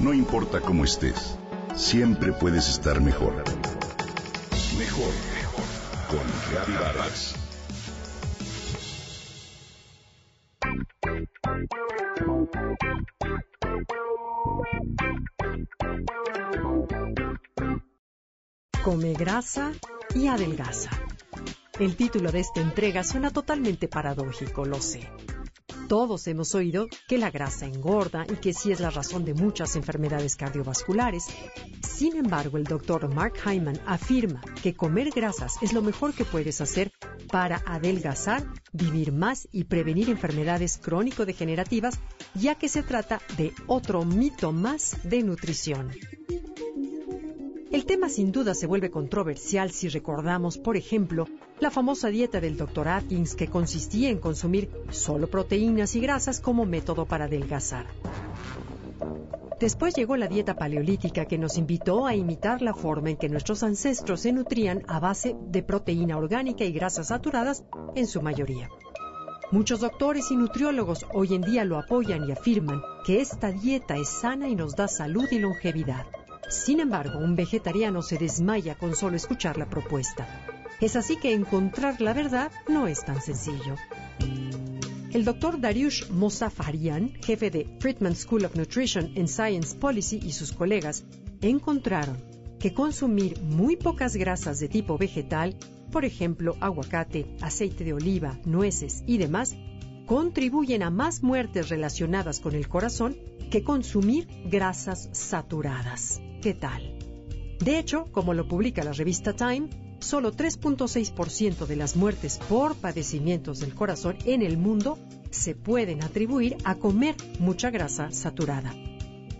No importa cómo estés, siempre puedes estar mejor. Mejor, mejor. Con Reavivadas. Come grasa y adelgaza. El título de esta entrega suena totalmente paradójico, lo sé. Todos hemos oído que la grasa engorda y que sí es la razón de muchas enfermedades cardiovasculares. Sin embargo, el doctor Mark Hyman afirma que comer grasas es lo mejor que puedes hacer para adelgazar, vivir más y prevenir enfermedades crónico-degenerativas, ya que se trata de otro mito más de nutrición. El tema sin duda se vuelve controversial si recordamos, por ejemplo, la famosa dieta del Dr. Atkins que consistía en consumir solo proteínas y grasas como método para adelgazar. Después llegó la dieta paleolítica que nos invitó a imitar la forma en que nuestros ancestros se nutrían a base de proteína orgánica y grasas saturadas en su mayoría. Muchos doctores y nutriólogos hoy en día lo apoyan y afirman que esta dieta es sana y nos da salud y longevidad. Sin embargo, un vegetariano se desmaya con solo escuchar la propuesta. Es así que encontrar la verdad no es tan sencillo. El doctor Dariush Mosafarian, jefe de Friedman School of Nutrition and Science Policy y sus colegas, encontraron que consumir muy pocas grasas de tipo vegetal, por ejemplo aguacate, aceite de oliva, nueces y demás, contribuyen a más muertes relacionadas con el corazón que consumir grasas saturadas. ¿Qué tal? De hecho, como lo publica la revista Time, solo 3.6% de las muertes por padecimientos del corazón en el mundo se pueden atribuir a comer mucha grasa saturada.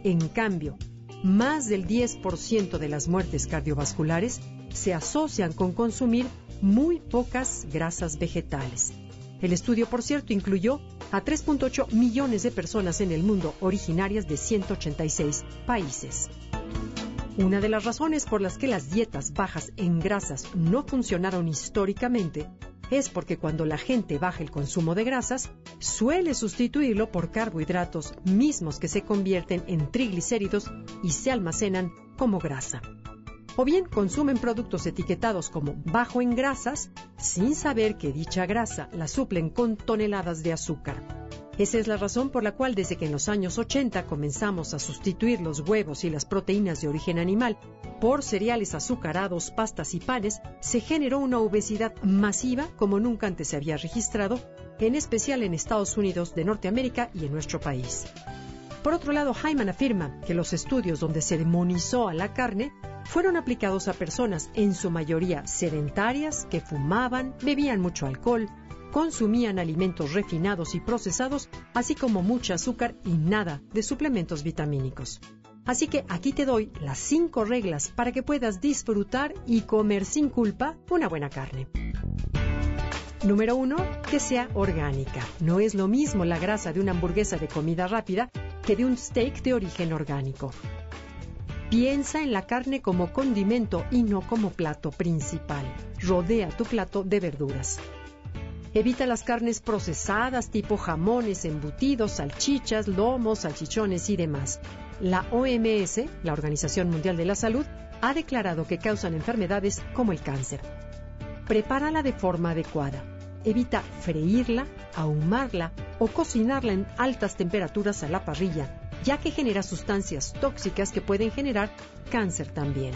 En cambio, más del 10% de las muertes cardiovasculares se asocian con consumir muy pocas grasas vegetales. El estudio, por cierto, incluyó a 3.8 millones de personas en el mundo originarias de 186 países. Una de las razones por las que las dietas bajas en grasas no funcionaron históricamente es porque cuando la gente baja el consumo de grasas, suele sustituirlo por carbohidratos mismos que se convierten en triglicéridos y se almacenan como grasa. O bien consumen productos etiquetados como bajo en grasas sin saber que dicha grasa la suplen con toneladas de azúcar. Esa es la razón por la cual desde que en los años 80 comenzamos a sustituir los huevos y las proteínas de origen animal por cereales azucarados, pastas y panes, se generó una obesidad masiva como nunca antes se había registrado, en especial en Estados Unidos de Norteamérica y en nuestro país. Por otro lado, Hyman afirma que los estudios donde se demonizó a la carne fueron aplicados a personas en su mayoría sedentarias que fumaban, bebían mucho alcohol, consumían alimentos refinados y procesados, así como mucho azúcar y nada de suplementos vitamínicos. Así que aquí te doy las cinco reglas para que puedas disfrutar y comer sin culpa una buena carne. Número 1. Que sea orgánica. No es lo mismo la grasa de una hamburguesa de comida rápida que de un steak de origen orgánico. Piensa en la carne como condimento y no como plato principal. Rodea tu plato de verduras. Evita las carnes procesadas tipo jamones, embutidos, salchichas, lomos, salchichones y demás. La OMS, la Organización Mundial de la Salud, ha declarado que causan enfermedades como el cáncer. Prepárala de forma adecuada. Evita freírla, ahumarla o cocinarla en altas temperaturas a la parrilla, ya que genera sustancias tóxicas que pueden generar cáncer también.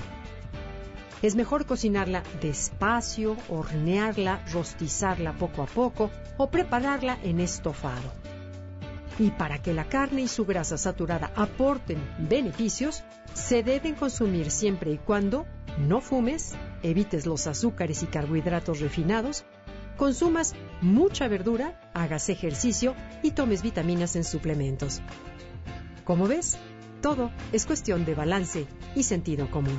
Es mejor cocinarla despacio, hornearla, rostizarla poco a poco o prepararla en estofado. Y para que la carne y su grasa saturada aporten beneficios, se deben consumir siempre y cuando no fumes, evites los azúcares y carbohidratos refinados, consumas mucha verdura, hagas ejercicio y tomes vitaminas en suplementos. Como ves, todo es cuestión de balance y sentido común.